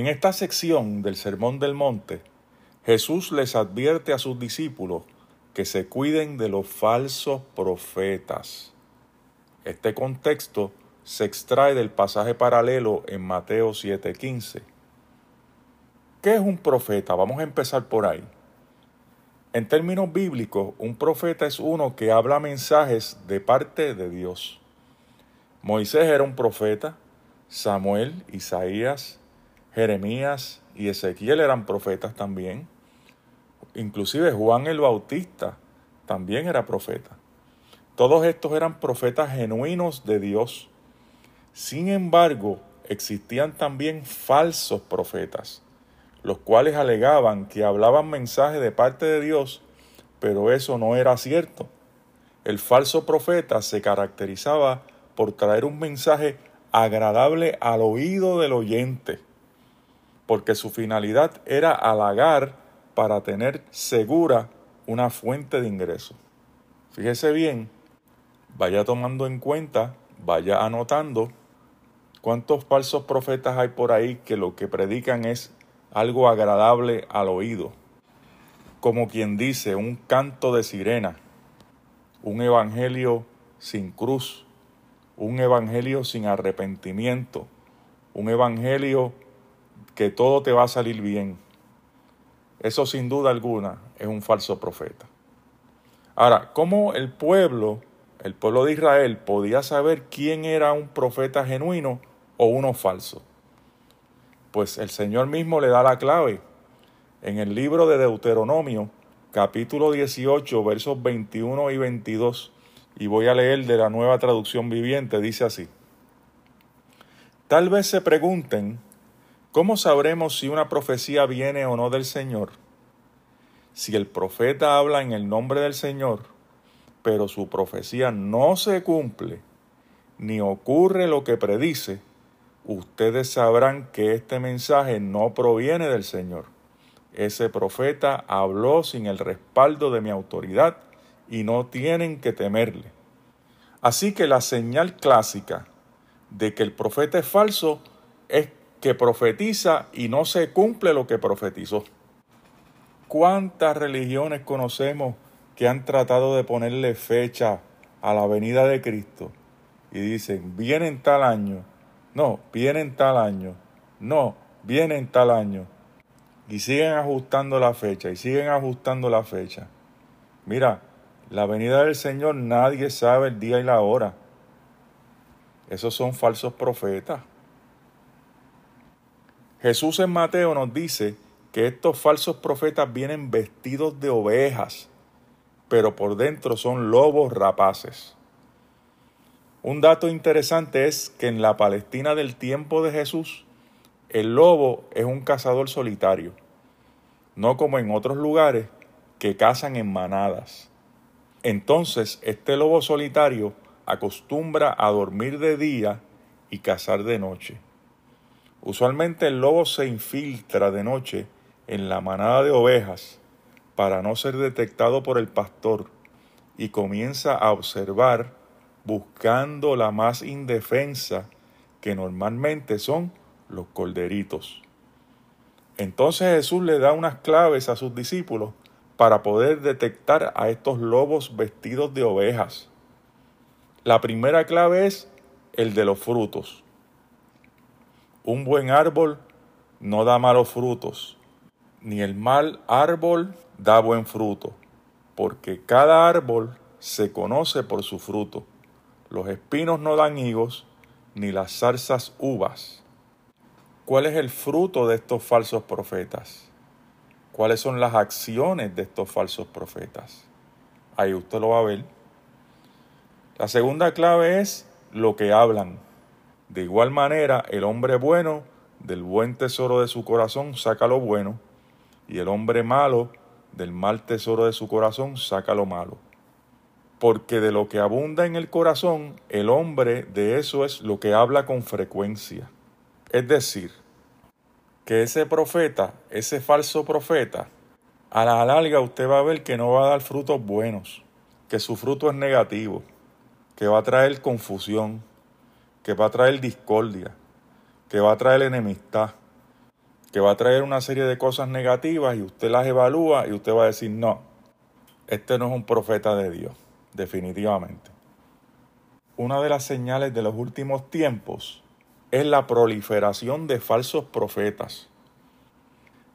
En esta sección del Sermón del Monte, Jesús les advierte a sus discípulos que se cuiden de los falsos profetas. Este contexto se extrae del pasaje paralelo en Mateo 7:15. ¿Qué es un profeta? Vamos a empezar por ahí. En términos bíblicos, un profeta es uno que habla mensajes de parte de Dios. Moisés era un profeta, Samuel, Isaías, Jeremías y Ezequiel eran profetas también. Inclusive Juan el Bautista también era profeta. Todos estos eran profetas genuinos de Dios. Sin embargo, existían también falsos profetas los cuales alegaban que hablaban mensajes de parte de Dios, pero eso no era cierto. El falso profeta se caracterizaba por traer un mensaje agradable al oído del oyente, porque su finalidad era halagar para tener segura una fuente de ingreso. Fíjese bien, vaya tomando en cuenta, vaya anotando cuántos falsos profetas hay por ahí que lo que predican es algo agradable al oído, como quien dice un canto de sirena, un evangelio sin cruz, un evangelio sin arrepentimiento, un evangelio que todo te va a salir bien. Eso sin duda alguna es un falso profeta. Ahora, ¿cómo el pueblo, el pueblo de Israel, podía saber quién era un profeta genuino o uno falso? Pues el Señor mismo le da la clave. En el libro de Deuteronomio, capítulo 18, versos 21 y 22, y voy a leer de la nueva traducción viviente, dice así. Tal vez se pregunten, ¿cómo sabremos si una profecía viene o no del Señor? Si el profeta habla en el nombre del Señor, pero su profecía no se cumple, ni ocurre lo que predice, ustedes sabrán que este mensaje no proviene del Señor. Ese profeta habló sin el respaldo de mi autoridad y no tienen que temerle. Así que la señal clásica de que el profeta es falso es que profetiza y no se cumple lo que profetizó. ¿Cuántas religiones conocemos que han tratado de ponerle fecha a la venida de Cristo? Y dicen, viene en tal año, no, viene en tal año. No, viene en tal año. Y siguen ajustando la fecha y siguen ajustando la fecha. Mira, la venida del Señor nadie sabe el día y la hora. Esos son falsos profetas. Jesús en Mateo nos dice que estos falsos profetas vienen vestidos de ovejas, pero por dentro son lobos rapaces. Un dato interesante es que en la Palestina del tiempo de Jesús, el lobo es un cazador solitario, no como en otros lugares que cazan en manadas. Entonces, este lobo solitario acostumbra a dormir de día y cazar de noche. Usualmente el lobo se infiltra de noche en la manada de ovejas para no ser detectado por el pastor y comienza a observar buscando la más indefensa, que normalmente son los corderitos. Entonces Jesús le da unas claves a sus discípulos para poder detectar a estos lobos vestidos de ovejas. La primera clave es el de los frutos. Un buen árbol no da malos frutos, ni el mal árbol da buen fruto, porque cada árbol se conoce por su fruto. Los espinos no dan higos, ni las zarzas uvas. ¿Cuál es el fruto de estos falsos profetas? ¿Cuáles son las acciones de estos falsos profetas? Ahí usted lo va a ver. La segunda clave es lo que hablan. De igual manera, el hombre bueno del buen tesoro de su corazón saca lo bueno, y el hombre malo del mal tesoro de su corazón saca lo malo porque de lo que abunda en el corazón, el hombre de eso es lo que habla con frecuencia. Es decir, que ese profeta, ese falso profeta, a la larga usted va a ver que no va a dar frutos buenos, que su fruto es negativo, que va a traer confusión, que va a traer discordia, que va a traer enemistad, que va a traer una serie de cosas negativas y usted las evalúa y usted va a decir, no, este no es un profeta de Dios, definitivamente. Una de las señales de los últimos tiempos es la proliferación de falsos profetas.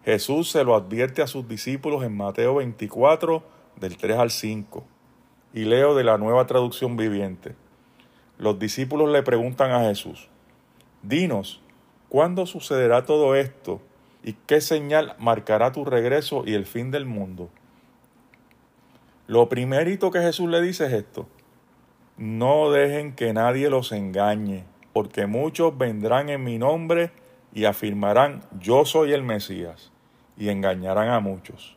Jesús se lo advierte a sus discípulos en Mateo 24, del 3 al 5, y leo de la nueva traducción viviente. Los discípulos le preguntan a Jesús, Dinos, ¿cuándo sucederá todo esto? ¿Y qué señal marcará tu regreso y el fin del mundo? Lo primerito que Jesús le dice es esto, no dejen que nadie los engañe porque muchos vendrán en mi nombre y afirmarán, yo soy el Mesías, y engañarán a muchos.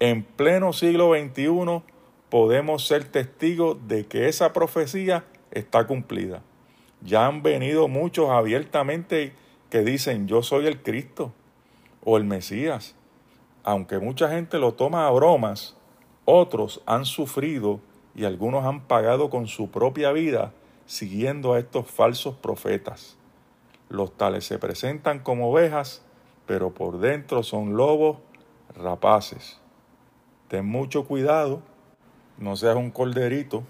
En pleno siglo XXI podemos ser testigos de que esa profecía está cumplida. Ya han venido muchos abiertamente que dicen, yo soy el Cristo o el Mesías. Aunque mucha gente lo toma a bromas, otros han sufrido y algunos han pagado con su propia vida siguiendo a estos falsos profetas. Los tales se presentan como ovejas, pero por dentro son lobos rapaces. Ten mucho cuidado, no seas un corderito.